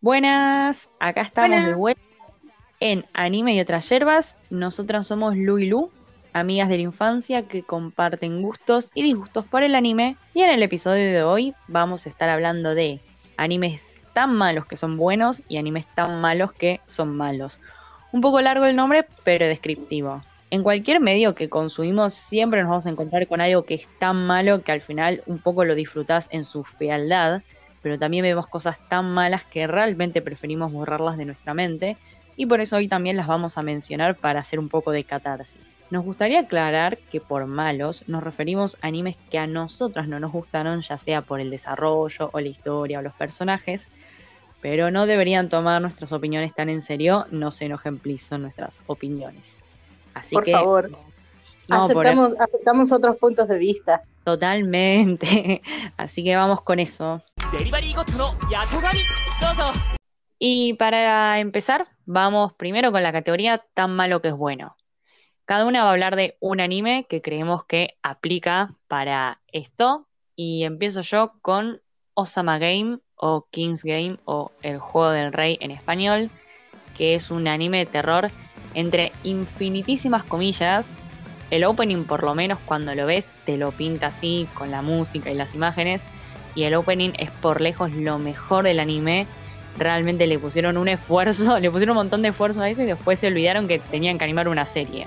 Buenas, acá estamos de vuelta en Anime y otras yerbas. Nosotras somos Lu y Lu, amigas de la infancia que comparten gustos y disgustos por el anime. Y en el episodio de hoy vamos a estar hablando de animes tan malos que son buenos y animes tan malos que son malos. Un poco largo el nombre, pero descriptivo. En cualquier medio que consumimos siempre nos vamos a encontrar con algo que es tan malo que al final un poco lo disfrutás en su fealdad pero también vemos cosas tan malas que realmente preferimos borrarlas de nuestra mente y por eso hoy también las vamos a mencionar para hacer un poco de catarsis. Nos gustaría aclarar que por malos nos referimos a animes que a nosotras no nos gustaron, ya sea por el desarrollo o la historia o los personajes, pero no deberían tomar nuestras opiniones tan en serio, no se enojen, please, son nuestras opiniones. Así por que... favor, aceptamos, aceptamos otros puntos de vista. Totalmente. Así que vamos con eso. Y para empezar, vamos primero con la categoría tan malo que es bueno. Cada una va a hablar de un anime que creemos que aplica para esto. Y empiezo yo con Osama Game o King's Game o El Juego del Rey en español, que es un anime de terror entre infinitísimas comillas. El opening, por lo menos cuando lo ves, te lo pinta así con la música y las imágenes y el opening es por lejos lo mejor del anime. Realmente le pusieron un esfuerzo, le pusieron un montón de esfuerzo a eso y después se olvidaron que tenían que animar una serie.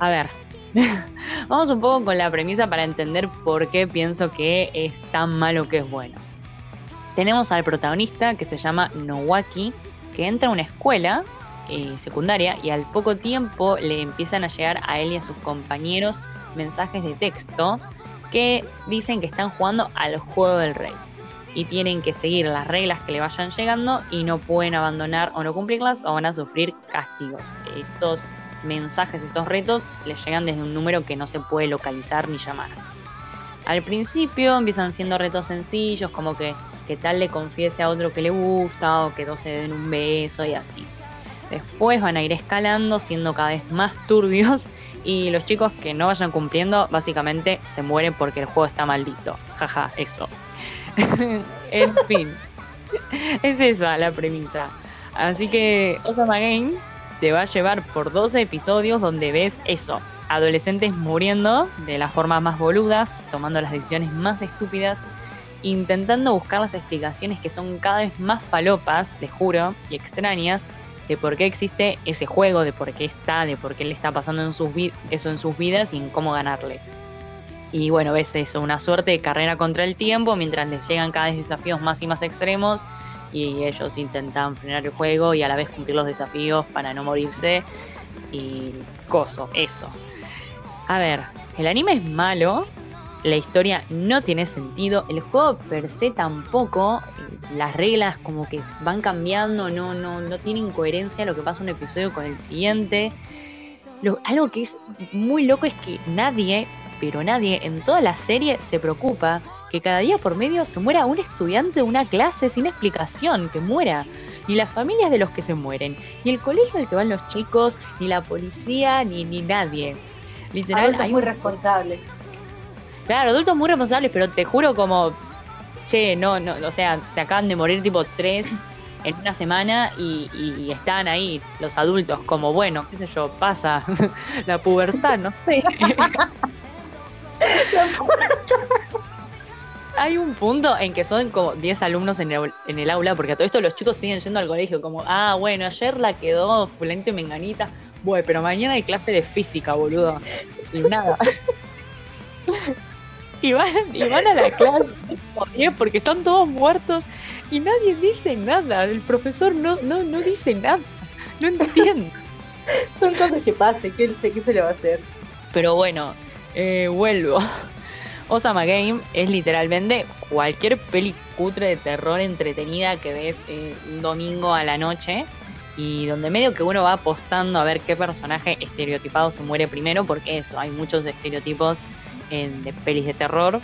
A ver, vamos un poco con la premisa para entender por qué pienso que es tan malo que es bueno. Tenemos al protagonista que se llama Nowaki, que entra a una escuela eh, secundaria y al poco tiempo le empiezan a llegar a él y a sus compañeros mensajes de texto que dicen que están jugando al juego del rey y tienen que seguir las reglas que le vayan llegando y no pueden abandonar o no cumplirlas o van a sufrir castigos. Estos mensajes, estos retos les llegan desde un número que no se puede localizar ni llamar. Al principio empiezan siendo retos sencillos, como que, que tal le confiese a otro que le gusta o que dos se den un beso y así. Después van a ir escalando, siendo cada vez más turbios y los chicos que no vayan cumpliendo básicamente se mueren porque el juego está maldito. Jaja, eso. en fin, es esa la premisa. Así que Osama Game te va a llevar por 12 episodios donde ves eso. Adolescentes muriendo de las formas más boludas, tomando las decisiones más estúpidas, intentando buscar las explicaciones que son cada vez más falopas, te juro, y extrañas, de por qué existe ese juego, de por qué está, de por qué le está pasando en sus eso en sus vidas y en cómo ganarle. Y bueno, ves eso, una suerte de carrera contra el tiempo mientras les llegan cada vez desafíos más y más extremos y ellos intentan frenar el juego y a la vez cumplir los desafíos para no morirse y coso, eso. A ver, el anime es malo, la historia no tiene sentido, el juego per se tampoco, las reglas como que van cambiando, no, no, no tienen coherencia lo que pasa un episodio con el siguiente. algo que es muy loco es que nadie, pero nadie en toda la serie se preocupa que cada día por medio se muera un estudiante de una clase sin explicación, que muera. Ni las familias de los que se mueren, ni el colegio al que van los chicos, ni la policía, ni, ni nadie. Literal, hay muy responsables Claro, adultos muy responsables, pero te juro como, che, no, no, o sea, se acaban de morir tipo tres en una semana y, están ahí los adultos como, bueno, qué sé yo, pasa la pubertad, no sé. Hay un punto en que son como 10 alumnos en el, en el aula, porque a todo esto los chicos siguen yendo al colegio, como, ah, bueno, ayer la quedó fulanito y menganita, bueno, pero mañana hay clase de física, boludo. Y nada. y van, a la clase porque están todos muertos y nadie dice nada. El profesor no, no, no dice nada. No entiendo. Son cosas que pasan, ¿qué, ¿qué se le va a hacer? Pero bueno, eh, vuelvo. Osama Game es literalmente cualquier peli cutre de terror entretenida que ves eh, un domingo a la noche y donde medio que uno va apostando a ver qué personaje estereotipado se muere primero, porque eso, hay muchos estereotipos de pelis de terror.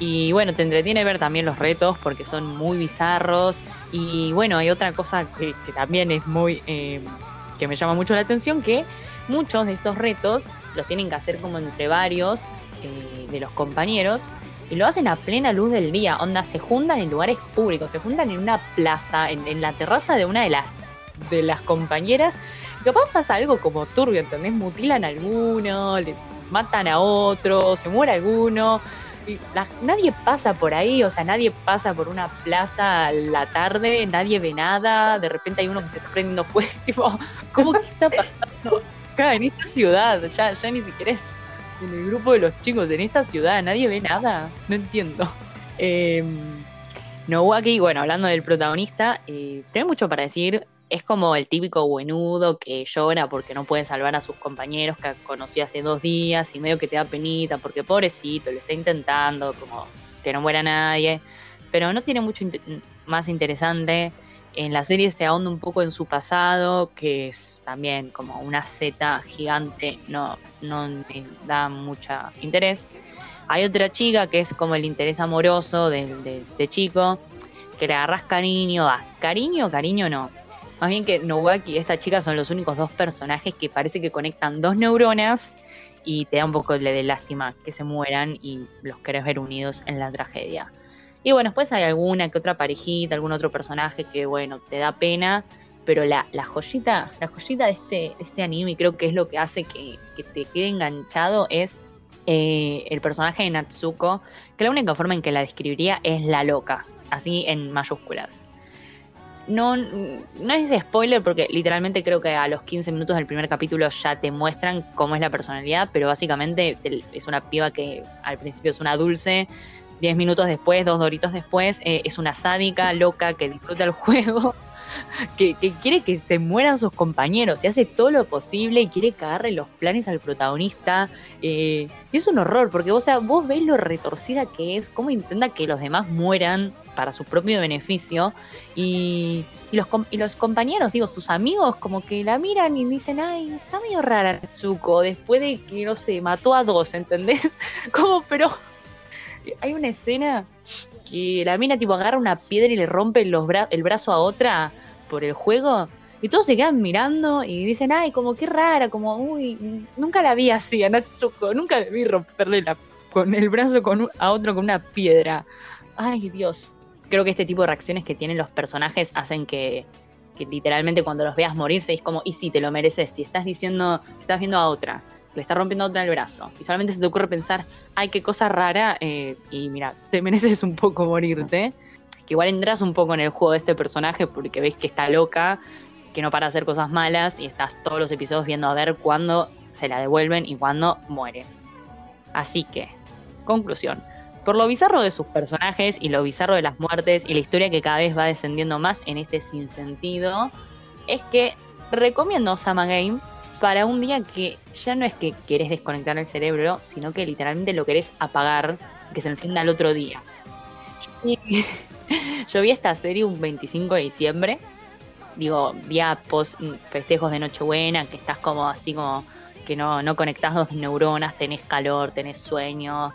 Y bueno, te entretiene ver también los retos porque son muy bizarros. Y bueno, hay otra cosa que, también es muy. Eh, que me llama mucho la atención: que muchos de estos retos los tienen que hacer como entre varios eh, de los compañeros. Y lo hacen a plena luz del día. Onda, se juntan en lugares públicos, se juntan en una plaza, en, la terraza de una de las, de las compañeras. Y capaz pasa algo como turbio, ¿entendés? Mutilan a alguno, le matan a otro, se muere alguno nadie pasa por ahí, o sea, nadie pasa por una plaza a la tarde, nadie ve nada, de repente hay uno que se está prendiendo fuego, ¿cómo que está pasando acá en esta ciudad? Ya, ya ni siquiera es en el grupo de los chicos, en esta ciudad nadie ve nada, no entiendo. Eh, aquí, bueno, hablando del protagonista, eh, tiene mucho para decir, es como el típico buenudo que llora porque no puede salvar a sus compañeros que conoció hace dos días y medio que te da penita porque pobrecito, lo está intentando, como que no muera nadie, pero no tiene mucho más interesante. En la serie se ahonda un poco en su pasado, que es también como una Z gigante, no, no me da mucho interés. Hay otra chica que es como el interés amoroso de, este chico, que le agarras cariño, a cariño, cariño no, más bien que Nowak y esta chica son los únicos dos personajes que parece que conectan dos neuronas y te da un poco de lástima que se mueran y los querés ver unidos en la tragedia. Y bueno, después hay alguna que otra parejita, algún otro personaje que, bueno, te da pena, pero la, joyita, la joyita de este, este anime, creo que es lo que hace que, te quede enganchado, es eh, el personaje de Natsuko, que la única forma en que la describiría es la loca, así en mayúsculas no, no es spoiler porque literalmente creo que a los 15 minutos del primer capítulo ya te muestran cómo es la personalidad, pero básicamente es una piba que al principio es una dulce, 10 minutos después, dos doritos después, eh, es una sádica, loca, que disfruta el juego, que, quiere que se mueran sus compañeros, y hace todo lo posible y quiere cagarle los planes al protagonista. Eh, y es un horror, porque o sea, vos ves lo retorcida que es, cómo intenta que los demás mueran para su propio beneficio. Y, los, compañeros, digo, sus amigos, como que la miran y dicen, ay, está medio rara Tsuko, después de que, no sé, mató a dos, ¿entendés? como, pero hay una escena que la mina tipo agarra una piedra y le rompe el brazo a otra por el juego. Y todos se quedan mirando y dicen, ay, como qué rara, como, uy, nunca la vi así a Natsuko, nunca vi romperle la, con el brazo con, a otro con una piedra. Ay, Dios creo que este tipo de reacciones que tienen los personajes hacen que, literalmente cuando los veas morirse es como, y si te lo mereces, si estás diciendo, si estás viendo a otra, le está rompiendo a otra el brazo, y solamente se te ocurre pensar, ay, qué cosa rara, eh, y mira, te mereces un poco morirte, que igual entras un poco en el juego de este personaje porque ves que está loca, que no para hacer cosas malas, y estás todos los episodios viendo a ver cuándo se la devuelven y cuándo muere. Así que, conclusión por lo bizarro de sus personajes y lo bizarro de las muertes y la historia que cada vez va descendiendo más en este sinsentido, es que recomiendo Osama Game para un día que ya no es que querés desconectar el cerebro, sino que literalmente lo querés apagar, que se encienda el otro día. Yo vi esta serie un 25 de diciembre, digo, día post festejos de Nochebuena, que estás como así como que no, no conectás dos neuronas, tenés calor, tenés sueño,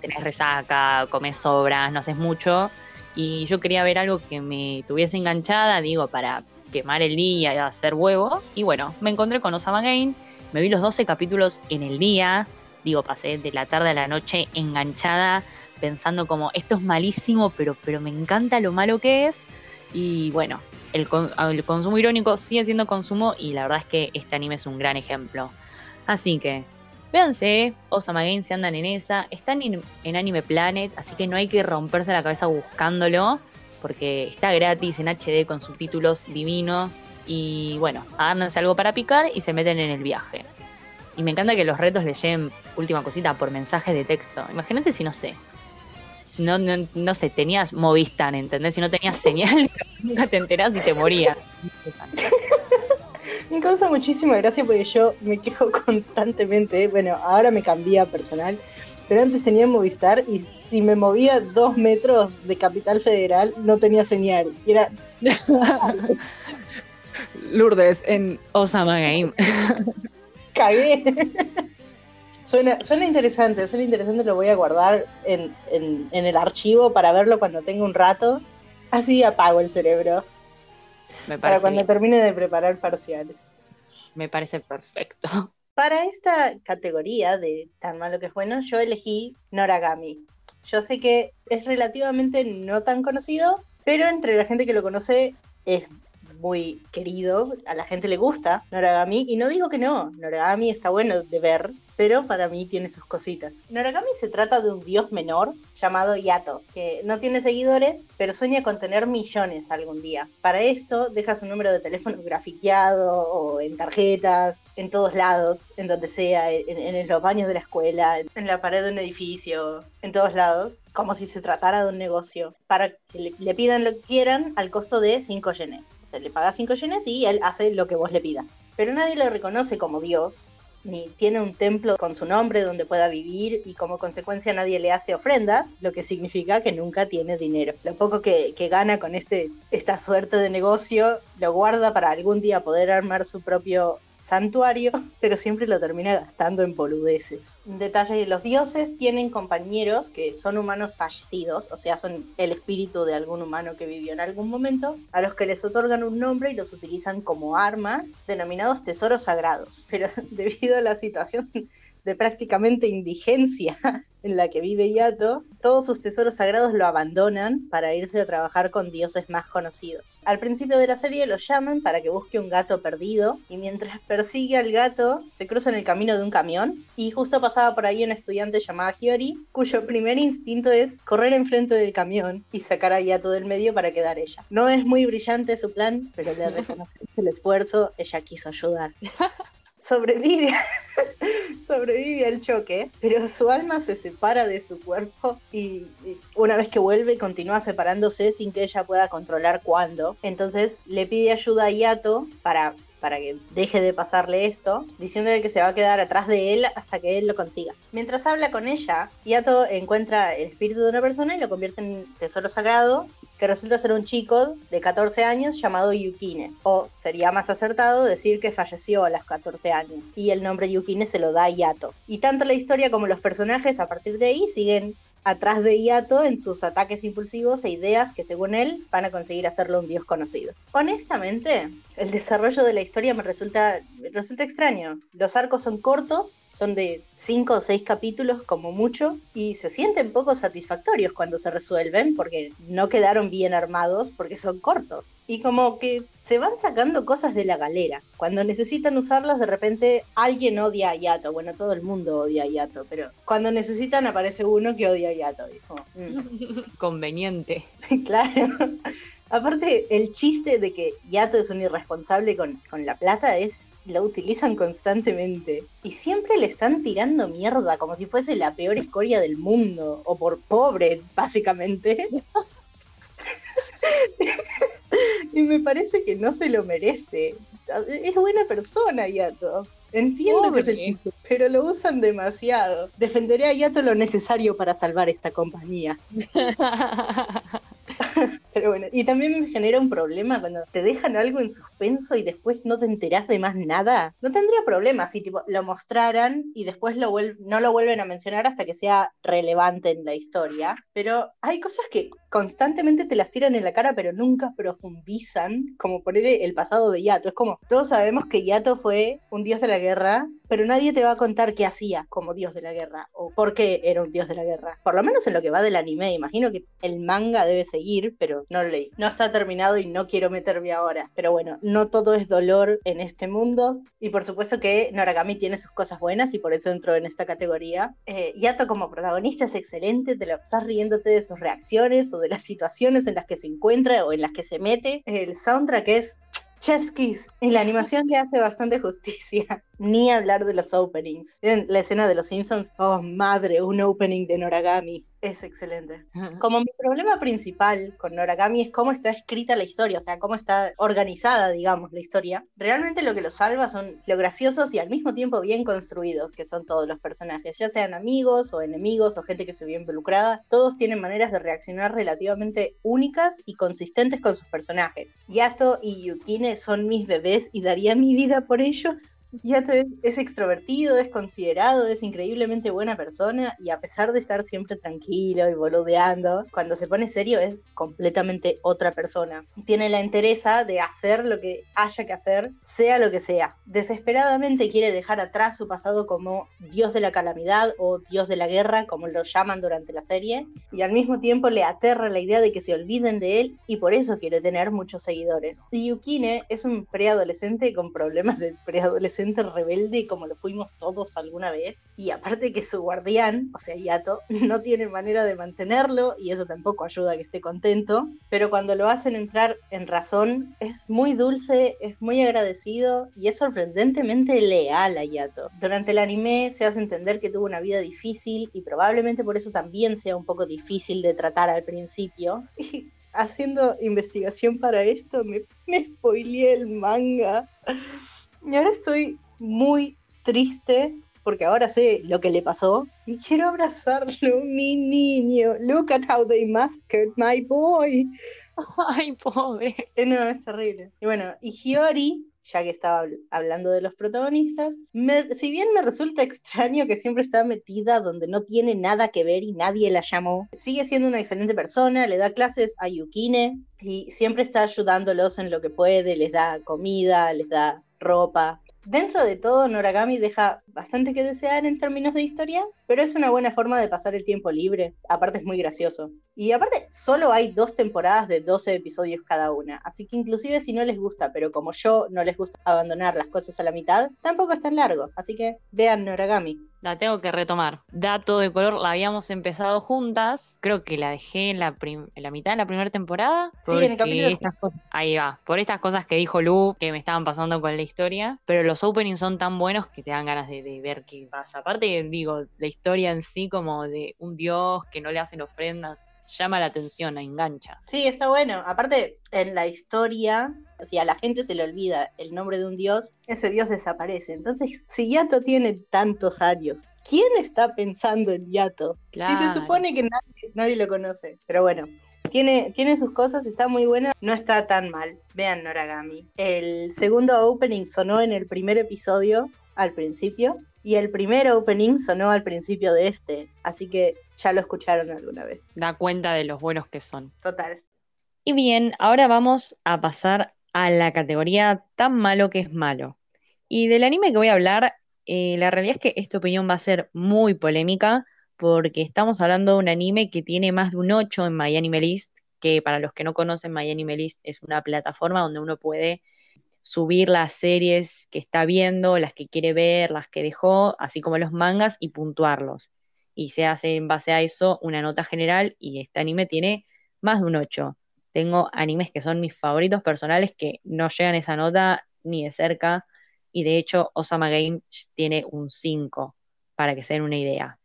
tenés resaca, comes sobras, no haces mucho. Y yo quería ver algo que me tuviese enganchada, digo, para quemar el día y hacer huevo. Y bueno, me encontré con Osama Gain, me vi los 12 capítulos en el día, digo, pasé de la tarde a la noche enganchada, pensando como, esto es malísimo, pero, pero me encanta lo malo que es. Y bueno, el, el consumo irónico sigue siendo consumo y la verdad es que este anime es un gran ejemplo. Así que Véanse, Osama Game se andan en esa. Están en, Anime Planet, así que no hay que romperse la cabeza buscándolo, porque está gratis en HD con subtítulos divinos. Y bueno, agárrense algo para picar y se meten en el viaje. Y me encanta que los retos le lleguen, última cosita, por mensaje de texto. Imagínate si no sé. No, no, no sé, tenías Movistar, ¿entendés? Si no tenías señal, nunca te enterás y te morías. Me causa muchísima gracia porque yo me quejo constantemente. Bueno, ahora me cambié personal, pero antes tenía Movistar y si me movía dos metros de Capital Federal no tenía señal. Y era. Lourdes en Osama Game. Cagué. Suena, suena interesante, suena interesante, lo voy a guardar en, en, en el archivo para verlo cuando tenga un rato. Así apago el cerebro. Me Para cuando bien. termine de preparar parciales. Me parece perfecto. Para esta categoría de tan malo que es bueno, yo elegí Noragami. Yo sé que es relativamente no tan conocido, pero entre la gente que lo conoce es muy querido, a la gente le gusta Noragami, y no digo que no, Noragami está bueno de ver, pero para mí tiene sus cositas. Noragami se trata de un dios menor llamado Yato, que no tiene seguidores, pero sueña con tener millones algún día. Para esto deja su número de teléfono grafiqueado o en tarjetas, en todos lados, en donde sea, en, en los baños de la escuela, en la pared de un edificio, en todos lados, como si se tratara de un negocio, para que le, le pidan lo que quieran al costo de 5 yenes. O sea, le pagas 5 yenes y él hace lo que vos le pidas. Pero nadie lo reconoce como dios, ni tiene un templo con su nombre donde pueda vivir y como consecuencia nadie le hace ofrendas, lo que significa que nunca tiene dinero. Lo poco que, que gana con este, esta suerte de negocio lo guarda para algún día poder armar su propio santuario, pero siempre lo termina gastando en boludeces. Un detalle, los dioses tienen compañeros que son humanos fallecidos, o sea, son el espíritu de algún humano que vivió en algún momento, a los que les otorgan un nombre y los utilizan como armas, denominados tesoros sagrados. Pero debido a la situación de prácticamente indigencia en la que vive Yato, todos sus tesoros sagrados lo abandonan para irse a trabajar con dioses más conocidos. Al principio de la serie lo llaman para que busque un gato perdido y mientras persigue al gato se cruza en el camino de un camión y justo pasaba por ahí una estudiante llamada Hiyori cuyo primer instinto es correr enfrente del camión y sacar a Yato del medio para quedar ella. No es muy brillante su plan, pero le reconocemos el esfuerzo, ella quiso ayudar. Sobrevive sobrevive al choque, pero su alma se separa de su cuerpo y, una vez que vuelve continúa separándose sin que ella pueda controlar cuándo. Entonces le pide ayuda a Yato para para que deje de pasarle esto, diciéndole que se va a quedar atrás de él hasta que él lo consiga. Mientras habla con ella, Yato encuentra el espíritu de una persona y lo convierte en tesoro sagrado, resulta ser un chico de 14 años llamado Yukine, o sería más acertado decir que falleció a los 14 años, y el nombre Yukine se lo da Yato. Y tanto la historia como los personajes a partir de ahí siguen atrás de Yato en sus ataques impulsivos e ideas que según él van a conseguir hacerlo un dios conocido. Honestamente, el desarrollo de la historia me resulta, me resulta extraño. Los arcos son cortos, son de 5 o 6 capítulos como mucho, y se sienten poco satisfactorios cuando se resuelven porque no quedaron bien armados porque son cortos. Y como que se van sacando cosas de la galera. Cuando necesitan usarlas, de repente alguien odia a Yato. Bueno, todo el mundo odia a Yato, pero cuando necesitan aparece uno que odia a Yato. Mm. Conveniente. Claro. Aparte, el chiste de que Yato es un irresponsable con, con la plata es. Lo utilizan constantemente. Y siempre le están tirando mierda, como si fuese la peor escoria del mundo. O por pobre, básicamente. y me parece que no se lo merece. Es buena persona, Yato. Entiendo que es el pero lo usan demasiado. Defenderé a Yato lo necesario para salvar esta compañía. Pero bueno, y también me genera un problema cuando te dejan algo en suspenso y después no te enterás de más nada. No tendría problema si tipo, lo mostraran y después no lo vuelven a mencionar hasta que sea relevante en la historia. Pero hay cosas que constantemente te las tiran en la cara, pero nunca profundizan, como poner el pasado de Yato. Es como, todos sabemos que Yato fue un dios de la guerra, pero nadie te va a contar qué hacía como dios de la guerra o por qué era un dios de la guerra. Por lo menos en lo que va del anime, imagino que el manga debe seguir, pero no lo leí. No está terminado y no quiero meterme ahora. Pero bueno, no todo es dolor en este mundo y por supuesto que Noragami tiene sus cosas buenas y por eso entró en esta categoría. Eh, Yato como protagonista es excelente, te lo pasás riéndote de sus reacciones o de las situaciones en las que se encuentra o en las que se mete. El soundtrack es Chef's Kiss. Y la animación le hace bastante justicia. Ni hablar de los openings. ¿Vieron La escena de los Simpsons. Oh, madre, un opening de Noragami. Es excelente. Como mi problema principal con Noragami es cómo está escrita la historia, o sea, cómo está organizada, digamos, la historia. Realmente lo que lo salva son lo graciosos y al mismo tiempo bien construidos que son todos los personajes, ya sean amigos o enemigos o gente que se vio involucrada, todos tienen maneras de reaccionar relativamente únicas y consistentes con sus personajes. Yato y Yukine son mis bebés y daría mi vida por ellos. Yato es, es extrovertido, es considerado, es increíblemente buena persona y a pesar de estar siempre tranquilo, y boludeando, cuando se pone serio es completamente otra persona. Tiene la entereza de hacer lo que haya que hacer, sea lo que sea. Desesperadamente quiere dejar atrás su pasado como dios de la calamidad o dios de la guerra, como lo llaman durante la serie, y al mismo tiempo le aterra la idea de que se olviden de él y por eso quiere tener muchos seguidores. Yukine es un preadolescente con problemas de preadolescente rebelde como lo fuimos todos alguna vez, y aparte que su guardián, o sea, Yato, no tiene manera manera de mantenerlo y eso tampoco ayuda a que esté contento, pero cuando lo hacen entrar en razón es muy dulce, es muy agradecido y es sorprendentemente leal a Yato. Durante el anime se hace entender que tuvo una vida difícil y probablemente por eso también sea un poco difícil de tratar al principio. Y haciendo investigación para esto me, me spoileé el manga y ahora estoy muy triste porque ahora sé lo que le pasó y quiero abrazarlo, mi niño. Look at how they massacred my boy. Ay, pobre. No, es terrible. Y bueno, y Hiyori, ya que estaba hablando de los protagonistas, si bien me resulta extraño que siempre está metida donde no tiene nada que ver y nadie la llamó, sigue siendo una excelente persona, le da clases a Yukine y siempre está ayudándolos en lo que puede, les da comida, les da ropa, Dentro de todo, Noragami deja bastante que desear en términos de historia, pero es una buena forma de pasar el tiempo libre. Aparte es muy gracioso. Y aparte, solo hay dos temporadas de 12 episodios cada una, así que inclusive si no les gusta, pero como yo no les gusta abandonar las cosas a la mitad, tampoco es tan largo. Así que vean Noragami. La tengo que retomar. Dato de color, la habíamos empezado juntas. Creo que la dejé en la, la mitad de la primera temporada. Sí, en el capítulo. ahí va. Por estas cosas que dijo Lu, que me estaban pasando con la historia. Pero los openings son tan buenos que te dan ganas de, de ver qué pasa. Aparte, digo, la historia en sí, como de un dios que no le hacen ofrendas llama la atención, engancha. Sí, está bueno. Aparte, en la historia, si a la gente se le olvida el nombre de un dios, ese dios desaparece. Entonces, si Yato tiene tantos años, ¿quién está pensando en Yato? Si se supone que nadie, nadie lo conoce. Pero bueno, tiene, tiene, sus cosas, está muy buena, no está tan mal. Vean Noragami. El segundo opening sonó en el primer episodio al principio y el primer opening sonó al principio de este, así que ya lo escucharon alguna vez. Da cuenta de los buenos que son. Total. Y bien, ahora vamos a pasar a la categoría tan malo que es malo. Y del anime que voy a hablar, eh, la realidad es que esta opinión va a ser muy polémica porque estamos hablando de un anime que tiene más de un 8 en MyAnimeList, que para los que no conocen MyAnimeList es una plataforma donde uno puede subir las series que está viendo, las que quiere ver, las que dejó, así como los mangas y puntuarlos. Y se hace en base a eso una nota general y este anime tiene más de un 8. Tengo animes que son mis favoritos personales que no llegan a esa nota ni de cerca y de hecho Osama Game tiene un 5 para que se den una idea.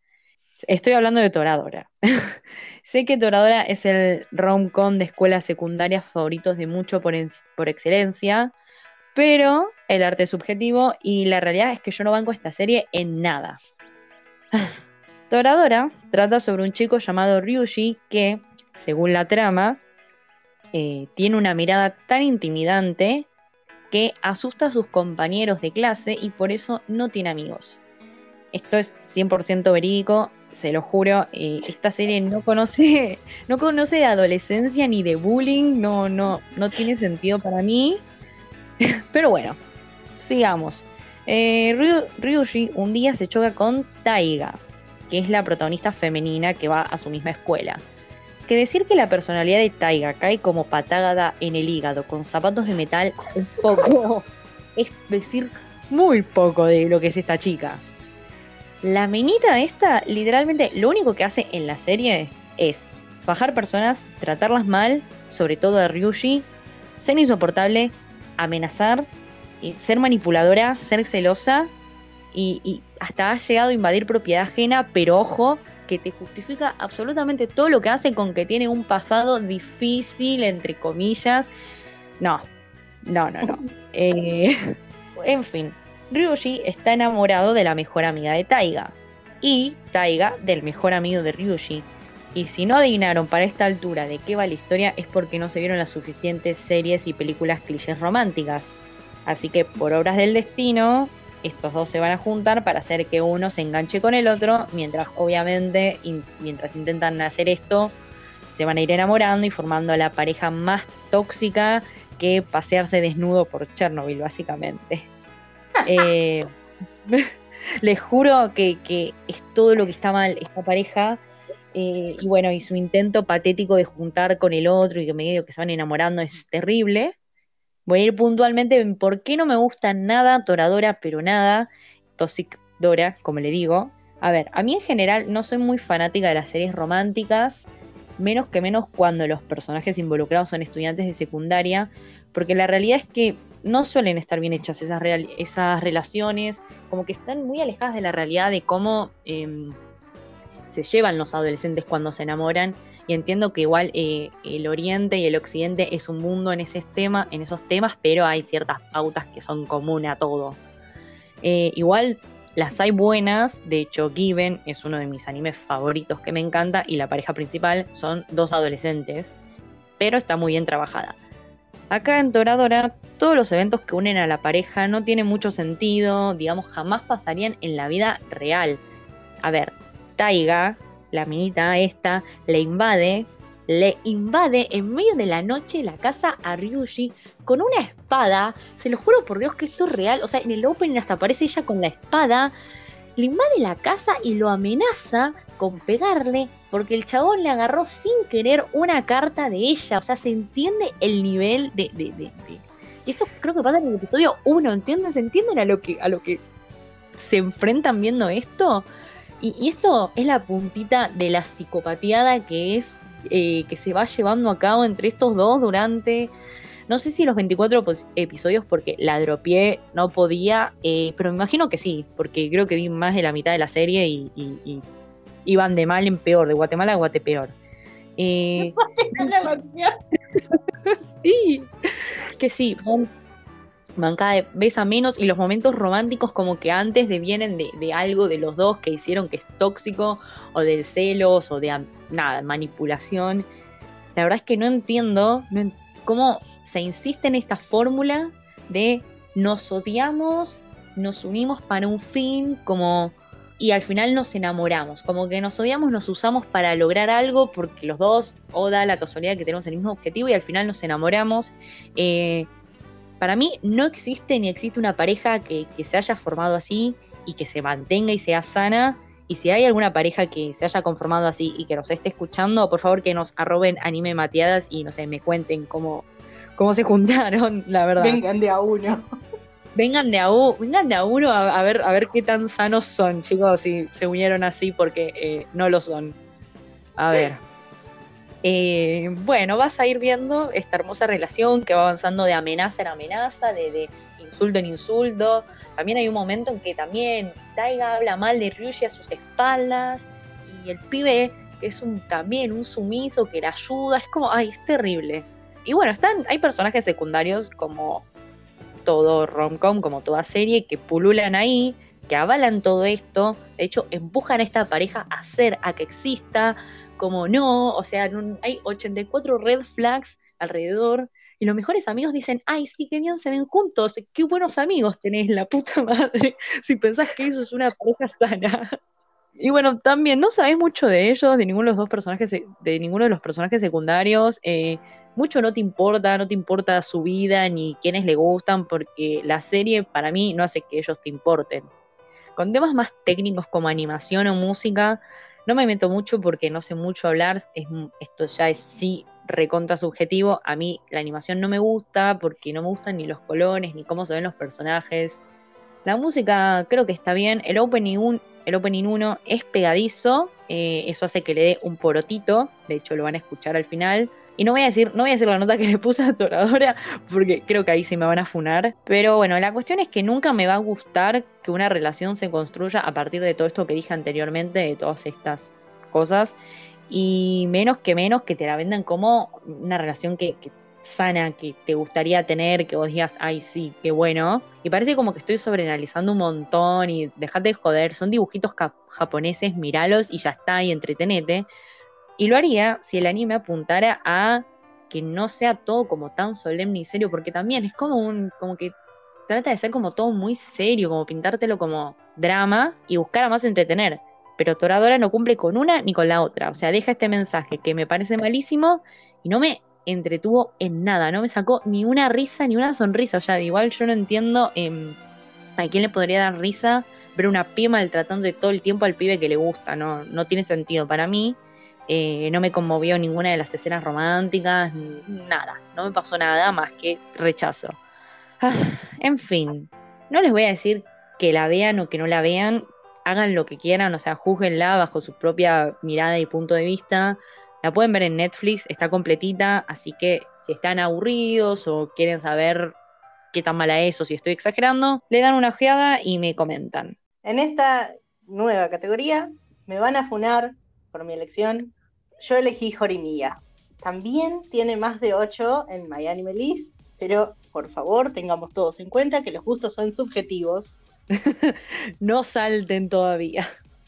Estoy hablando de Toradora. sé que Toradora es el rom-com de escuelas secundarias favoritos de mucho por, por excelencia, pero el arte es subjetivo y la realidad es que yo no banco esta serie en nada. Toradora trata sobre un chico llamado Ryuji que, según la trama, eh, tiene una mirada tan intimidante que asusta a sus compañeros de clase y por eso no tiene amigos. Esto es 100% verídico, se lo juro. Eh, esta serie no conoce, no conoce de adolescencia ni de bullying, no, no, no tiene sentido para mí. Pero bueno, sigamos. Eh, Ryuji un día se choca con Taiga, que es la protagonista femenina que va a su misma escuela. Que decir que la personalidad de Taiga cae como patada en el hígado con zapatos de metal un poco. es decir, muy poco de lo que es esta chica. La menita esta, literalmente, lo único que hace en la serie es bajar personas, tratarlas mal, sobre todo a Ryuji, ser insoportable amenazar, y ser manipuladora, ser celosa y, hasta ha llegado a invadir propiedad ajena, pero ojo, que te justifica absolutamente todo lo que hace con que tiene un pasado difícil, entre comillas. No, no, no, no. Eh, en fin, Ryuji está enamorado de la mejor amiga de Taiga y Taiga del mejor amigo de Ryuji. Y si no adivinaron para esta altura de qué va la historia es porque no se vieron las suficientes series y películas clichés románticas. Así que por obras del destino, estos dos se van a juntar para hacer que uno se enganche con el otro, mientras obviamente, mientras intentan hacer esto, se van a ir enamorando y formando la pareja más tóxica que pasearse desnudo por Chernobyl, básicamente. Eh, les juro que, es todo lo que está mal esta pareja. Eh, y bueno, y su intento patético de juntar con el otro y que medio que se van enamorando es terrible. Voy a ir puntualmente en por qué no me gusta nada Toradora, pero nada Toxic Dora, como le digo. A ver, a mí en general no soy muy fanática de las series románticas, menos que menos cuando los personajes involucrados son estudiantes de secundaria, porque la realidad es que no suelen estar bien hechas esas, esas relaciones, como que están muy alejadas de la realidad de cómo em, se llevan los adolescentes cuando se enamoran. Y entiendo que igual eh, el Oriente y el Occidente es un mundo en, ese tema, en esos temas, pero hay ciertas pautas que son comunes a todo. Eh, igual las hay buenas, de hecho Given es uno de mis animes favoritos que me encanta y la pareja principal son dos adolescentes, pero está muy bien trabajada. Acá en Toradora, todos los eventos que unen a la pareja no tienen mucho sentido, digamos, jamás pasarían en la vida real. A ver, Taiga, la minita esta, le invade, le invade en medio de la noche la casa a Ryuji con una espada. Se lo juro por Dios que esto es real. O sea, en el opening hasta aparece ella con la espada. Le invade la casa y lo amenaza con pegarle porque el chabón le agarró sin querer una carta de ella. O sea, se entiende el nivel de. de, Y esto creo que pasa en el episodio 1, ¿entienden? ¿Se entienden a lo que, a lo que se enfrentan viendo esto? Y, esto es la puntita de la psicopatiada que es. Eh, que se va llevando a cabo entre estos dos durante. No sé si los 24 episodios porque la dropié, no podía, eh, pero me imagino que sí, porque creo que vi más de la mitad de la serie y iban de mal en peor, de Guatemala a Guatepeor. Eh, sí, que sí, van, cada vez a menos y los momentos románticos como que antes devienen de, algo de los dos que hicieron que es tóxico o de celos o de nada, manipulación. La verdad es que no entiendo cómo se insiste en esta fórmula de nos odiamos, nos unimos para un fin, como y al final nos enamoramos. Como que nos odiamos, nos usamos para lograr algo porque los dos, o da la casualidad que tenemos el mismo objetivo y al final nos enamoramos. Eh, para mí no existe ni existe una pareja que, se haya formado así y que se mantenga y sea sana. Y si hay alguna pareja que se haya conformado así y que nos esté escuchando, por favor que nos arroben anime mateadas y no sé, me cuenten cómo, cómo se juntaron, la verdad. Vengan de a uno vengan de a, vengan de a uno a, ver, a ver qué tan sanos son, chicos, si se unieron así, porque eh, no lo son. A ver. Eh, bueno, vas a ir viendo esta hermosa relación que va avanzando de amenaza en amenaza, de, insulto en insulto. También hay un momento en que también Taiga habla mal de Ryuji a sus espaldas y el pibe que es un también un sumiso que le ayuda, es como, ay, es terrible. Y bueno, están, hay personajes secundarios como todo romcom, como toda serie, que pululan ahí, que avalan todo esto, de hecho empujan a esta pareja a hacer, a que exista, como no, o sea, hay 84 red flags alrededor, y los mejores amigos dicen, ay, sí, qué bien se ven juntos, qué buenos amigos tenés, la puta madre, si pensás que eso es una pareja sana. Y bueno, también no sabés mucho de ellos, de ninguno de los dos personajes, de ninguno de los personajes secundarios. Eh, mucho no te importa, no te importa su vida ni quiénes le gustan, porque la serie para mí no hace que ellos te importen. Con temas más técnicos como animación o música, no me meto mucho porque no sé mucho hablar, esto ya es sí recontra subjetivo. A mí la animación no me gusta porque no me gustan ni los colores, ni cómo se ven los personajes. La música creo que está bien. El opening, 1 es pegadizo, eh, eso hace que le dé un porotito, de hecho lo van a escuchar al final. Y no voy a decir, no voy a decir la nota que le puse a Toradora, porque creo que ahí sí me van a funar. Pero bueno, la cuestión es que nunca me va a gustar que una relación se construya a partir de todo esto que dije anteriormente, de todas estas cosas y menos que menos que te la vendan como una relación que, sana, que te gustaría tener, que vos digas, ay, sí, qué bueno. Y parece como que estoy sobreanalizando un montón y dejate de joder, son dibujitos japoneses, miralos y ya está, y entretenete. Y lo haría si el anime apuntara a que no sea todo como tan solemne y serio, porque también es como un, como que trata de ser como todo muy serio, como pintártelo como drama y buscar a más entretener pero Toradora no cumple con una ni con la otra. O sea, deja este mensaje que me parece malísimo y no me entretuvo en nada, no me sacó ni una risa ni una sonrisa. O sea, igual yo no entiendo em, a quién le podría dar risa ver una piba maltratando de todo el tiempo al pibe que le gusta. No, no tiene sentido para mí. Eh, no me conmovió ninguna de las escenas románticas, nada. No me pasó nada más que rechazo. Ah, en fin, no les voy a decir que la vean o que no la vean, hagan lo que quieran, o sea, juzguenla bajo su propia mirada y punto de vista. La pueden ver en Netflix, está completita, así que si están aburridos o quieren saber qué tan mala es o si estoy exagerando, le dan una ojeada y me comentan. En esta nueva categoría me van a funar por mi elección. Yo elegí Jorimilla. También tiene más de 8 en My Anime List, pero por favor tengamos todos en cuenta que los gustos son subjetivos no salten todavía.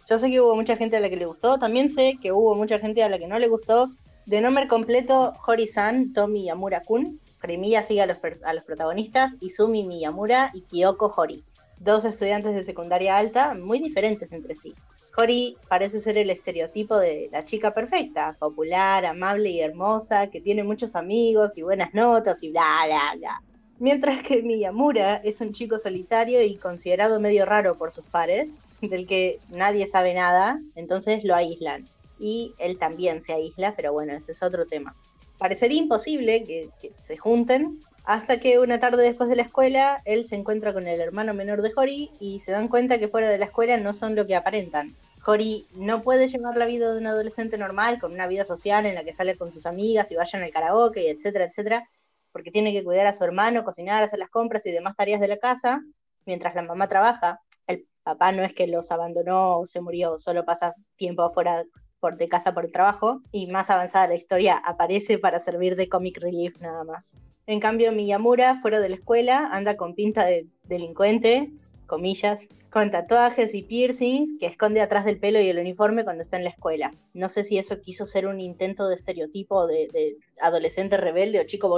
Yo sé que hubo mucha gente a la que le gustó, también sé que hubo mucha gente a la que no le gustó. De nombre completo, Hori-san, Tomi Yamura-kun. Premia sigue a los, a los protagonistas, Izumi Miyamura y Kyoko Hori. Dos estudiantes de secundaria alta muy diferentes entre sí. Hori parece ser el estereotipo de la chica perfecta, popular, amable y hermosa, que tiene muchos amigos y buenas notas y bla, bla, bla. Mientras que Miyamura es un chico solitario y considerado medio raro por sus pares, del que nadie sabe nada, entonces lo aíslan. Y él también se aísla, pero bueno, ese es otro tema. Parecería imposible que, se junten, hasta que una tarde después de la escuela, él se encuentra con el hermano menor de Hori y se dan cuenta que fuera de la escuela no son lo que aparentan. Hori no puede llevar la vida de un adolescente normal, con una vida social en la que sale con sus amigas y vayan al karaoke, etcétera, etcétera, porque tiene que cuidar a su hermano, cocinar, hacer las compras y demás tareas de la casa, mientras la mamá trabaja. El papá no es que los abandonó o se murió, solo pasa tiempo fuera por, de casa por el trabajo, y más avanzada la historia aparece para servir de comic relief nada más. En cambio, Miyamura, fuera de la escuela, anda con pinta de delincuente, comillas, con tatuajes y piercings que esconde atrás del pelo y el uniforme cuando está en la escuela. No sé si eso quiso ser un intento de estereotipo de, adolescente rebelde o chico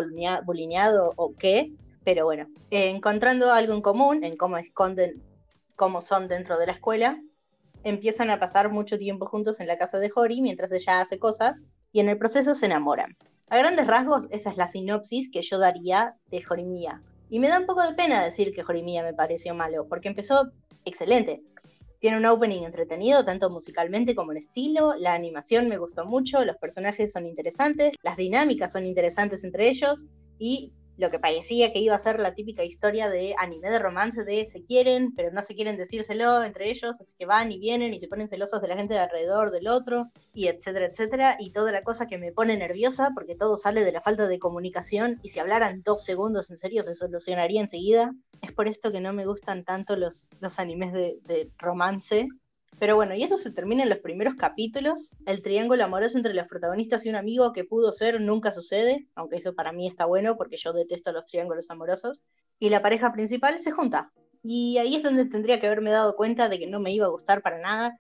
bulineado o qué, pero bueno, encontrando algo en común en cómo esconden, cómo son dentro de la escuela, empiezan a pasar mucho tiempo juntos en la casa de Hori mientras ella hace cosas y en el proceso se enamoran. A grandes rasgos, esa es la sinopsis que yo daría de Jorimía. Y me da un poco de pena decir que Jorimía me pareció malo, porque empezó excelente. Tiene un opening entretenido, tanto musicalmente como en estilo, la animación me gustó mucho, los personajes son interesantes, las dinámicas son interesantes entre ellos, y lo que parecía que iba a ser la típica historia de anime de romance de se quieren, pero no se quieren decírselo entre ellos, así que van y vienen y se ponen celosos de la gente de alrededor del otro, y etcétera, etcétera, y toda la cosa que me pone nerviosa porque todo sale de la falta de comunicación y si hablaran dos segundos en serio se solucionaría enseguida. Es por esto que no me gustan tanto los, los animes de, de romance, pero bueno, y eso se termina en los primeros capítulos. El triángulo amoroso entre los protagonistas y un amigo que pudo ser nunca sucede, aunque eso para mí está bueno porque yo detesto los triángulos amorosos. Y la pareja principal se junta. Y ahí es donde tendría que haberme dado cuenta de que no me iba a gustar para nada,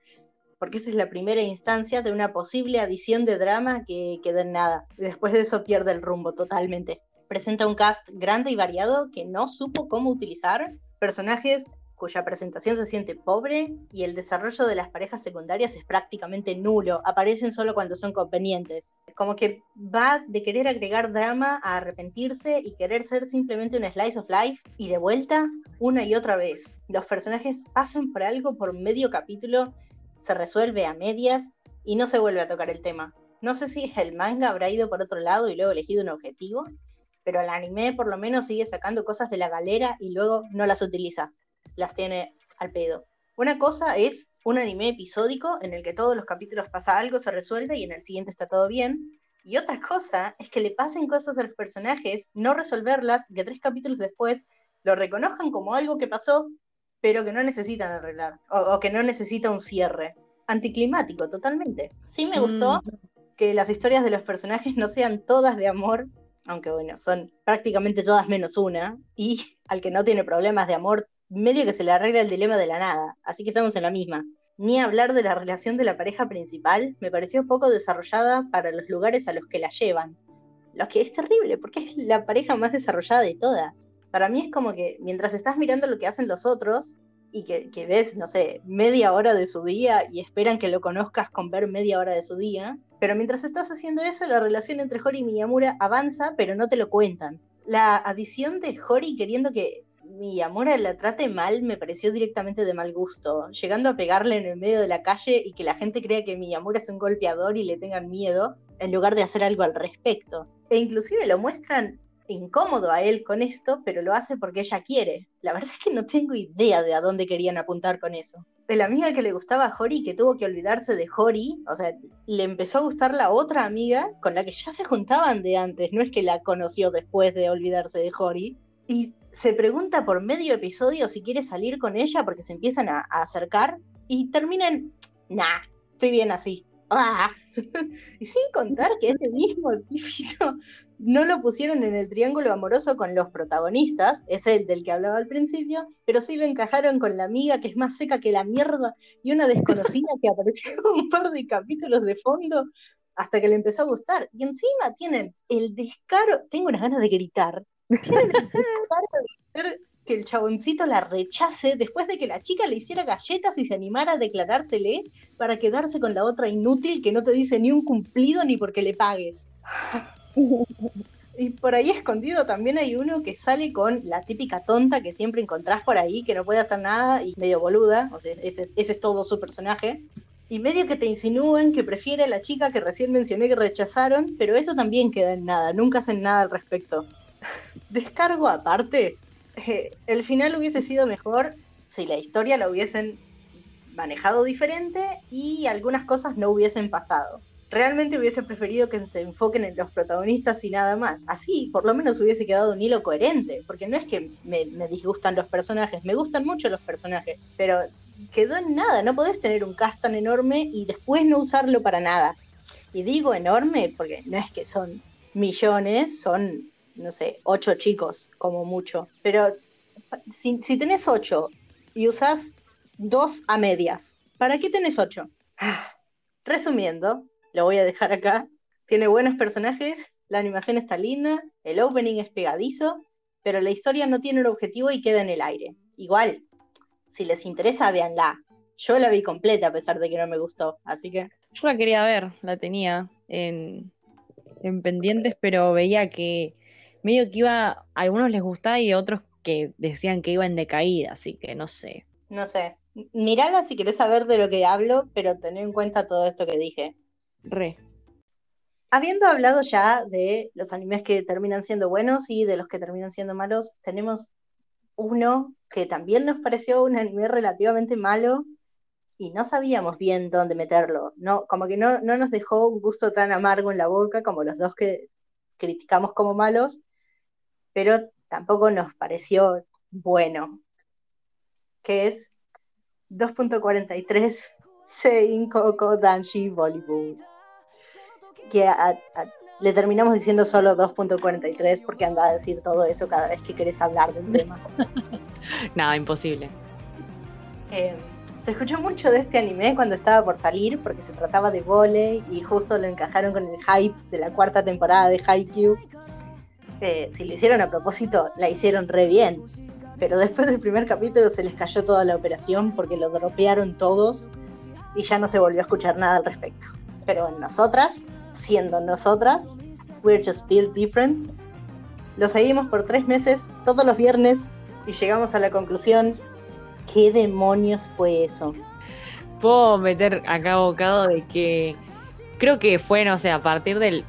porque esa es la primera instancia de una posible adición de drama que queda en nada. Después de eso pierde el rumbo totalmente. Presenta un cast grande y variado que no supo cómo utilizar, personajes cuya presentación se siente pobre y el desarrollo de las parejas secundarias es prácticamente nulo, aparecen solo cuando son convenientes. Como que va de querer agregar drama a arrepentirse y querer ser simplemente un slice of life y de vuelta una y otra vez. Los personajes pasan por algo por medio capítulo, se resuelve a medias y no se vuelve a tocar el tema. No sé si el manga habrá ido por otro lado y luego elegido un objetivo, pero el anime por lo menos sigue sacando cosas de la galera y luego no las utiliza las tiene al pedo. Una cosa es un anime episódico en el que todos los capítulos pasa algo, se resuelve y en el siguiente está todo bien. Y otra cosa es que le pasen cosas a los personajes, no resolverlas, y que tres capítulos después lo reconozcan como algo que pasó, pero que no necesitan arreglar, o, que no necesita un cierre. anticlimático totalmente. Sí me gustó mm. que las historias de los personajes no sean todas de amor, aunque bueno, son prácticamente todas menos una, y al que no tiene problemas de amor, medio que se le arregla el dilema de la nada, así que estamos en la misma. Ni hablar de la relación de la pareja principal, me pareció poco desarrollada para los lugares a los que la llevan. Lo que es terrible, porque es la pareja más desarrollada de todas. Para mí es como que mientras estás mirando lo que hacen los otros, y que, ves, no sé, media hora de su día y esperan que lo conozcas con ver media hora de su día. Pero mientras estás haciendo eso, la relación entre Hori y Miyamura avanza, pero no te lo cuentan. La adición de Hori queriendo que Miyamura la trate mal me pareció directamente de mal gusto, llegando a pegarle en el medio de la calle y que la gente crea que Miyamura es un golpeador y le tengan miedo, en lugar de hacer algo al respecto. E inclusive lo muestran incómodo a él con esto, pero lo hace porque ella quiere. La verdad es que no tengo idea de a dónde querían apuntar con eso. La amiga que le gustaba a Hori, que tuvo que olvidarse de Hori, o sea, le empezó a gustar la otra amiga con la que ya se juntaban de antes, no es que la conoció después de olvidarse de Hori. Y se pregunta por medio episodio si quiere salir con ella porque se empiezan a, acercar y terminan, nah, estoy bien así. ¡Ah! y sin contar que ese mismo epífito no lo pusieron en el triángulo amoroso con los protagonistas, es el del que hablaba al principio, pero sí lo encajaron con la amiga que es más seca que la mierda y una desconocida que apareció un par de capítulos de fondo hasta que le empezó a gustar. Y encima tienen el descaro, tengo unas ganas de gritar, que el chaboncito la rechace después de que la chica le hiciera galletas y se animara a declarársele para quedarse con la otra inútil que no te dice ni un cumplido ni porque le pagues. Y por ahí escondido también hay uno que sale con la típica tonta que siempre encontrás por ahí, que no puede hacer nada y medio boluda, o sea, ese, es todo su personaje. Y medio que te insinúan que prefiere a la chica que recién mencioné que rechazaron, pero eso también queda en nada, nunca hacen nada al respecto. Descargo aparte, eh, el final hubiese sido mejor si la historia la hubiesen manejado diferente y algunas cosas no hubiesen pasado realmente hubiese preferido que se enfoquen en los protagonistas y nada más. Así, por lo menos hubiese quedado un hilo coherente, porque no es que me, disgustan los personajes, me gustan mucho los personajes, pero quedó en nada, no podés tener un cast tan enorme y después no usarlo para nada. Y digo enorme porque no es que son millones, son, no sé, ocho chicos como mucho, pero si, si tenés ocho y usás dos a medias, ¿para qué tenés ocho? Ah, resumiendo, lo voy a dejar acá. Tiene buenos personajes, la animación está linda, el opening es pegadizo, pero la historia no tiene un objetivo y queda en el aire. Igual, si les interesa, véanla. Yo la vi completa a pesar de que no me gustó, así que... Yo la quería ver, la tenía en, en pendientes, pero veía que medio que iba, a algunos les gustaba y a otros que decían que iba en decaída, así que no sé. No sé. Mirala si querés saber de lo que hablo, pero ten en cuenta todo esto que dije. Re. Habiendo hablado ya de los animes que terminan siendo buenos y de los que terminan siendo malos, tenemos uno que también nos pareció un anime relativamente malo y no sabíamos bien dónde meterlo. No, como que no, no nos dejó un gusto tan amargo en la boca como los dos que criticamos como malos, pero tampoco nos pareció bueno. Que es 2.43 Sein Koko Danshi Bollywood que le terminamos diciendo solo 2.43 porque anda a decir todo eso cada vez que querés hablar de un tema. Nada, imposible. Eh, se escuchó mucho de este anime cuando estaba por salir porque se trataba de volei y justo lo encajaron con el hype de la cuarta temporada de Haikyuu. Si lo hicieron a propósito, la hicieron re bien. Pero después del primer capítulo se les cayó toda la operación porque lo dropearon todos y ya no se volvió a escuchar nada al respecto. Pero en nosotras siendo nosotras, We're Just Built Different. Lo seguimos por tres meses, todos los viernes, y llegamos a la conclusión, ¿qué demonios fue eso? Puedo meter acá bocado de que creo que fue, no sé, a partir del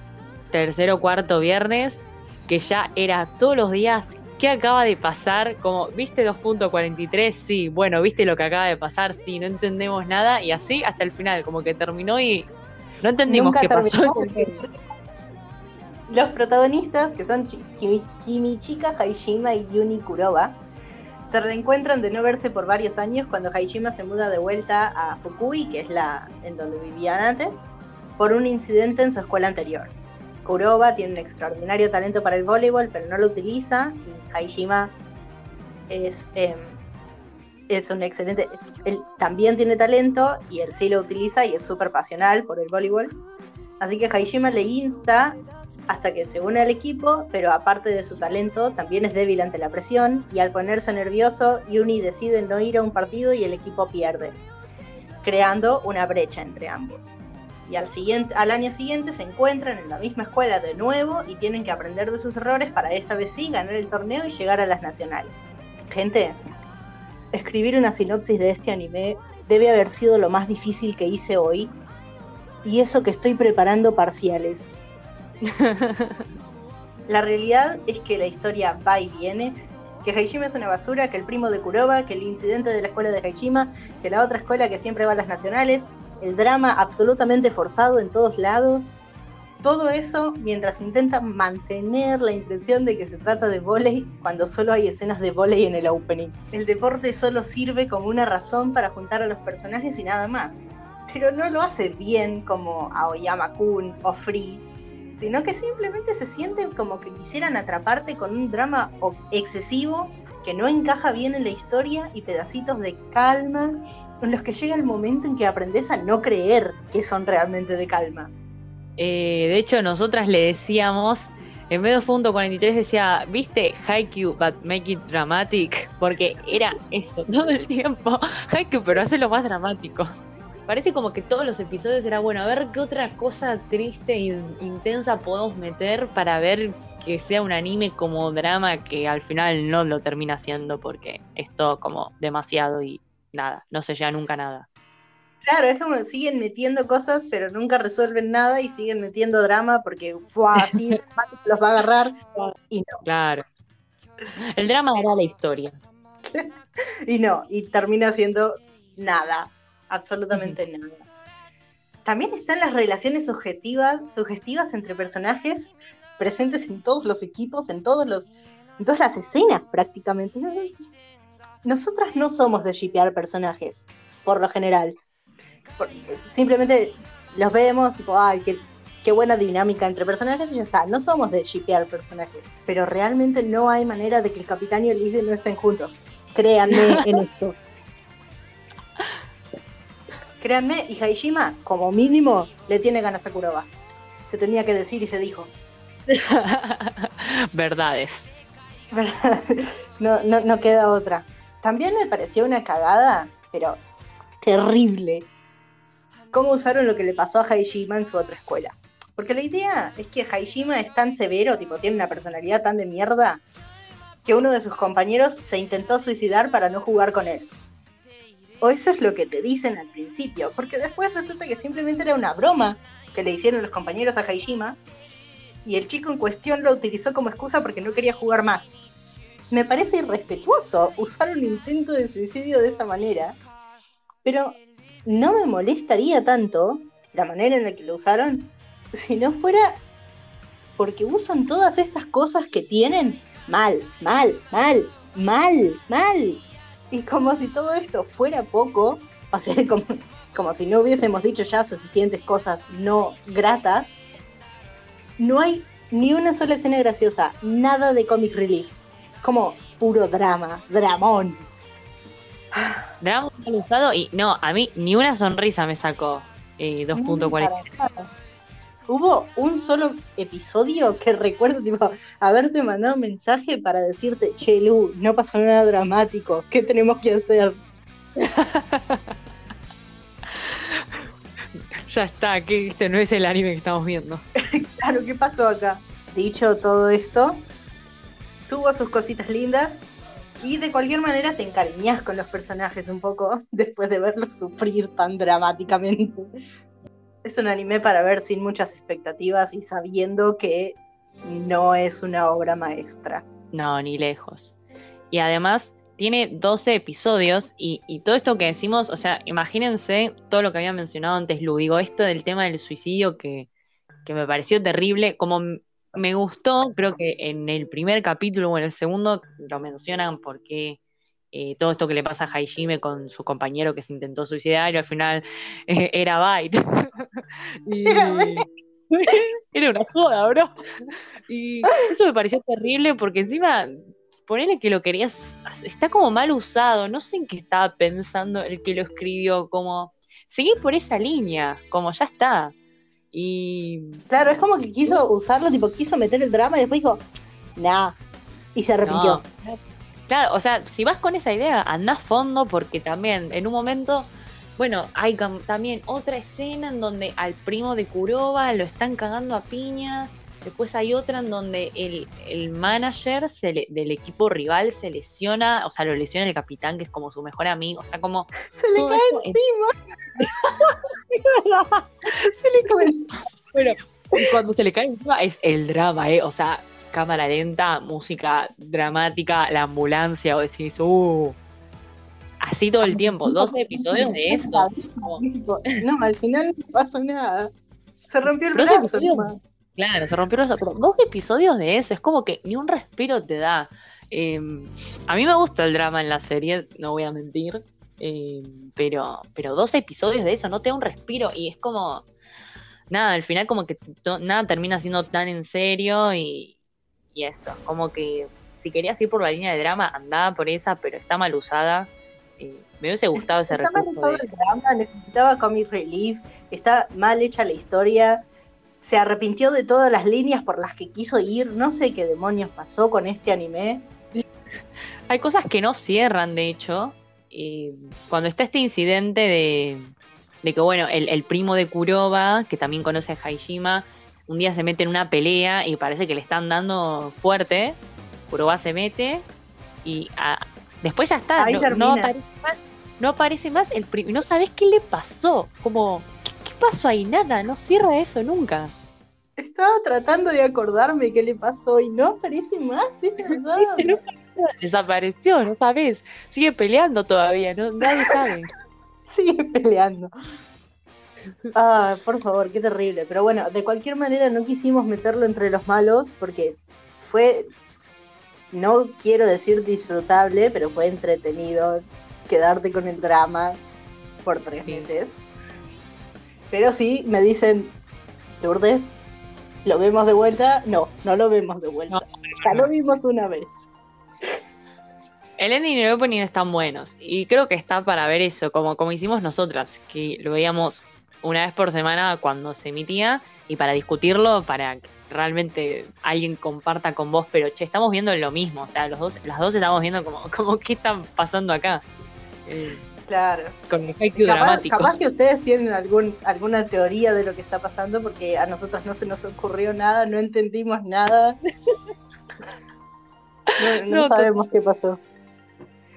tercer o cuarto viernes, que ya era todos los días, ¿qué acaba de pasar? Como, ¿viste 2.43? Sí, bueno, ¿viste lo que acaba de pasar? Sí, no entendemos nada, y así hasta el final, como que terminó y no entendimos qué pasó. Los protagonistas, que son Kimichika Haishima y Yuni Kuroba, Se reencuentran de no verse por varios años cuando Haishima se muda de vuelta a Fukui, que es la en donde vivían antes, por un incidente en su escuela anterior. Kuroba tiene un extraordinario talento para el voleibol, pero no lo utiliza, y Haishima es, em, es un excelente... Él también tiene talento, y él sí lo utiliza, y es súper pasional por el voleibol. Así que Haishima le insta hasta que se une al equipo, pero aparte de su talento, también es débil ante la presión, y al ponerse nervioso, Yuni decide no ir a un partido y el equipo pierde, creando una brecha entre ambos. Y al, siguiente, al año siguiente se encuentran en la misma escuela de nuevo y tienen que aprender de sus errores para esta vez sí ganar el torneo y llegar a las nacionales. Gente, escribir una sinopsis de este anime debe haber sido lo más difícil que hice hoy. Y eso que estoy preparando parciales. La realidad es que la historia va y viene, que Haishima es una basura, que el primo de Kuroba, que el incidente de la escuela de Haishima, que la otra escuela que siempre va a las nacionales, el drama absolutamente forzado en todos lados. Todo eso mientras intentan mantener la impresión de que se trata de volei cuando solo hay escenas de volei en el opening. El deporte solo sirve como una razón para juntar a los personajes y nada más. Pero no lo hace bien como Aoyama-kun o Free, sino que simplemente se sienten como que quisieran atraparte con un drama excesivo que no encaja bien en la historia y pedacitos de calma en los que llega el momento en que aprendes a no creer que son realmente de calma. Eh, de hecho, nosotras le decíamos, en vez de punto 43 decía, ¿viste Haikyuu but make it dramatic? Porque era eso todo el tiempo. Haikyuu, pero hace lo más dramático. Parece como que todos los episodios era bueno, a ver qué otra cosa triste e intensa podemos meter para ver que sea un anime como drama que al final no lo termina siendo porque es todo como demasiado y nada, no se llega nunca nada. Claro, es como siguen metiendo cosas, pero nunca resuelven nada y siguen metiendo drama porque fue así los va a agarrar y no. Claro. El drama hará la historia. y no, y termina siendo nada, absolutamente nada. También están las relaciones subjetivas, sugestivas entre personajes presentes en todos los equipos, en todos los, en todas las escenas prácticamente nosotras no somos de shipear personajes, por lo general. simplemente los vemos, tipo, ay, qué, qué, buena dinámica entre personajes y ya está. No somos de shipear personajes, pero realmente no hay manera de que el capitán y el Lizzie no estén juntos. Créanme en esto. Créanme, y Haishima, como mínimo, le tiene ganas a Kuroba. Se tenía que decir y se dijo. Verdades. No, no, no queda otra. También me pareció una cagada, pero terrible, cómo usaron lo que le pasó a Haijima en su otra escuela. Porque la idea es que Haijima es tan severo, tipo, tiene una personalidad tan de mierda, que uno de sus compañeros se intentó suicidar para no jugar con él. O eso es lo que te dicen al principio, porque después resulta que simplemente era una broma que le hicieron los compañeros a Haijima, y el chico en cuestión lo utilizó como excusa porque no quería jugar más me parece irrespetuoso usar un intento de suicidio de esa manera, pero no me molestaría tanto la manera en la que lo usaron si no fuera porque usan todas estas cosas que tienen mal, mal, mal, mal, mal. Y como si todo esto fuera poco, o sea, como, como si no hubiésemos dicho ya suficientes cosas no gratas, no hay ni una sola escena graciosa, nada de comic relief como puro drama, dramón. Drama mal usado y no, a mí ni una sonrisa me sacó eh, 2.40. Hubo un solo episodio que recuerdo, tipo, haberte mandado un mensaje para decirte, che, Lu, no pasó nada dramático, ¿qué tenemos que hacer? ya está, que este no es el anime que estamos viendo. claro, ¿qué pasó acá? Dicho todo esto, tuvo sus cositas lindas y de cualquier manera te encariñas con los personajes un poco después de verlos sufrir tan dramáticamente. Es un anime para ver sin muchas expectativas y sabiendo que no es una obra maestra. No, ni lejos. Y además tiene 12 episodios y, todo esto que decimos, o sea, imagínense todo lo que había mencionado antes Lu, digo, esto del tema del suicidio que, que me pareció terrible, como me gustó, creo que en el primer capítulo o en el segundo lo mencionan porque eh, todo esto que le pasa a Haijime con su compañero que se intentó suicidar y al final eh, era Byte. y... era una joda, bro. Y eso me pareció terrible porque encima, ponele que lo querías, está como mal usado, no sé en qué estaba pensando el que lo escribió, como seguir por esa línea, como ya está. Y. Claro, es como que quiso usarlo, tipo, quiso meter el drama y después dijo, nah. Y se arrepintió. Claro, o sea, si vas con esa idea, anda a fondo porque también en un momento. Bueno, hay también otra escena en donde al primo de Kuroba lo están cagando a piñas. Después hay otra en donde el, manager del equipo rival se lesiona, o sea, lo lesiona el capitán, que es como su mejor amigo. O sea, como. Se le cae encima. se le cuando se le cae encima es el drama, ¿eh? O sea, cámara lenta, música dramática, la ambulancia, o decís, uh. Así todo el tiempo, 12 episodios de eso. No, al final no pasó nada. Se rompió el brazo. Claro, se rompió el brazo. Pero dos episodios de eso, es como que ni un respiro te da. Em, a mí me gusta el drama en la serie, no voy a mentir. Em, pero, pero dos episodios de eso no te da un respiro y es como. Nada, al final como que nada termina siendo tan en serio y, y eso, como que si querías ir por la línea de drama, andaba por esa, pero está mal usada. Eh, me hubiese gustado ese Está mal usado el drama, necesitaba comic relief, está mal hecha la historia, se arrepintió de todas las líneas por las que quiso ir, no sé qué demonios pasó con este anime. Hay cosas que no cierran, de hecho. cuando está este incidente de, de que, bueno, el, el, primo de Kuroba, que también conoce a Haijima, un día se mete en una pelea y parece que le están dando fuerte. Kuroba se mete y ah, después ya está, no, aparece más, no aparece más el no sabes qué le pasó, como ¿qué, pasó ahí? Nada, no cierra eso nunca. Estaba tratando de acordarme qué le pasó y no aparece más, es verdad. Desapareció, no sabes. Sigue peleando todavía, no, nadie sabe. Sigue peleando. Ah, por favor, qué terrible. Pero bueno, de cualquier manera no quisimos meterlo entre los malos porque fue, no quiero decir disfrutable, pero fue entretenido quedarte con el drama por tres meses. Pero sí, me dicen, Lourdes, ¿lo vemos de vuelta? No, no lo vemos de vuelta. ya lo vimos una vez. El ending y el opening están buenos. Y creo que está para ver eso, como, como hicimos nosotras, que lo veíamos una vez por semana cuando se emitía y para discutirlo, para que realmente alguien comparta con vos, pero che, estamos viendo lo mismo, o sea, los dos, las dos estamos viendo como, como qué está pasando acá. Eh, claro. Con el haiku dramático. Capaz que ustedes tienen algún, alguna teoría de lo que está pasando, porque a nosotros no se nos ocurrió nada, no entendimos nada. no, sabemos qué pasó.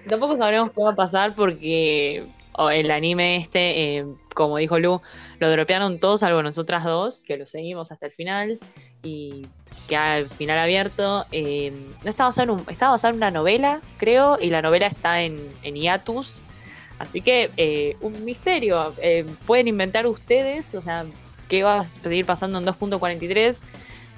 Tampoco sabremos qué va a pasar porque el anime este, eh, como dijo Lu, lo dropearon todos salvo nosotras dos, que lo seguimos hasta el final y que al final abierto. Eh, no estaba basado, en un, estaba basado en una novela, creo, y la novela está en, en hiatus. Así que eh, un misterio. pueden inventar ustedes, o sea, qué va a seguir pasando en 2.43.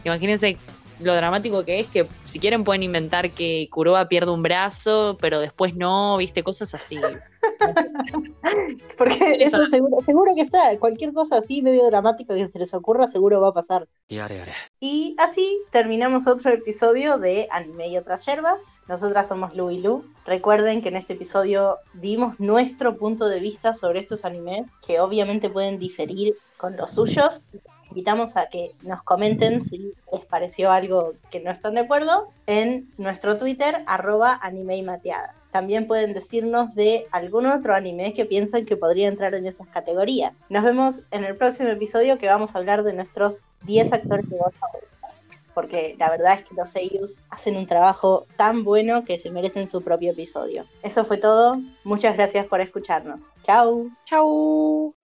Imagínense lo dramático que es que si quieren pueden inventar que Kuroba pierde un brazo, pero después no, viste, cosas así. Porque eso seguro, seguro que está, cualquier cosa así medio dramática que se les ocurra seguro va a pasar. Y así terminamos otro episodio de Anime y otras yerbas. Nosotras somos Lu y Lu. Recuerden que en este episodio dimos nuestro punto de vista sobre estos animes, que obviamente pueden diferir con los suyos invitamos a que nos comenten si les pareció algo que no están de acuerdo en nuestro Twitter, arroba anime y mateadas. También pueden decirnos de algún otro anime que piensan que podría entrar en esas categorías. Nos vemos en el próximo episodio que vamos a hablar de nuestros 10 actores de voz porque la verdad es que los seiyus hacen un trabajo tan bueno que se merecen su propio episodio. Eso fue todo. Muchas gracias por escucharnos. Chau. Chau.